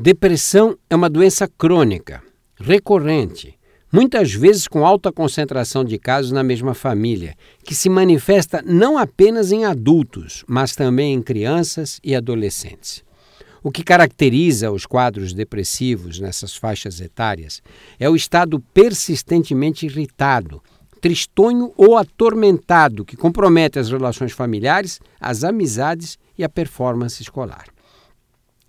Depressão é uma doença crônica, recorrente, muitas vezes com alta concentração de casos na mesma família, que se manifesta não apenas em adultos, mas também em crianças e adolescentes. O que caracteriza os quadros depressivos nessas faixas etárias é o estado persistentemente irritado, tristonho ou atormentado que compromete as relações familiares, as amizades e a performance escolar.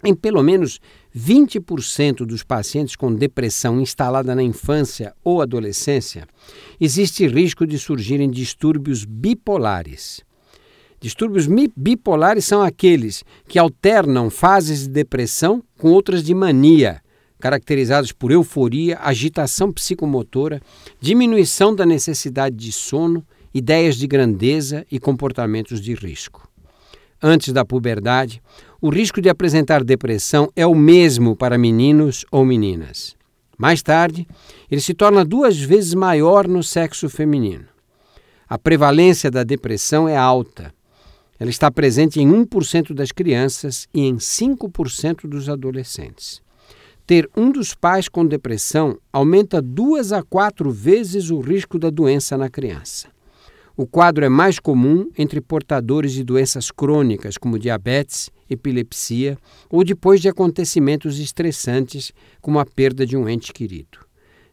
Em pelo menos 20% dos pacientes com depressão instalada na infância ou adolescência, existe risco de surgirem distúrbios bipolares. Distúrbios bipolares são aqueles que alternam fases de depressão com outras de mania, caracterizados por euforia, agitação psicomotora, diminuição da necessidade de sono, ideias de grandeza e comportamentos de risco antes da puberdade, o risco de apresentar depressão é o mesmo para meninos ou meninas. Mais tarde, ele se torna duas vezes maior no sexo feminino. A prevalência da depressão é alta. Ela está presente em 1% das crianças e em 5% dos adolescentes. Ter um dos pais com depressão aumenta duas a quatro vezes o risco da doença na criança. O quadro é mais comum entre portadores de doenças crônicas como diabetes, epilepsia ou depois de acontecimentos estressantes como a perda de um ente querido.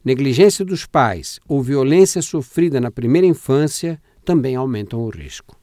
Negligência dos pais ou violência sofrida na primeira infância também aumentam o risco.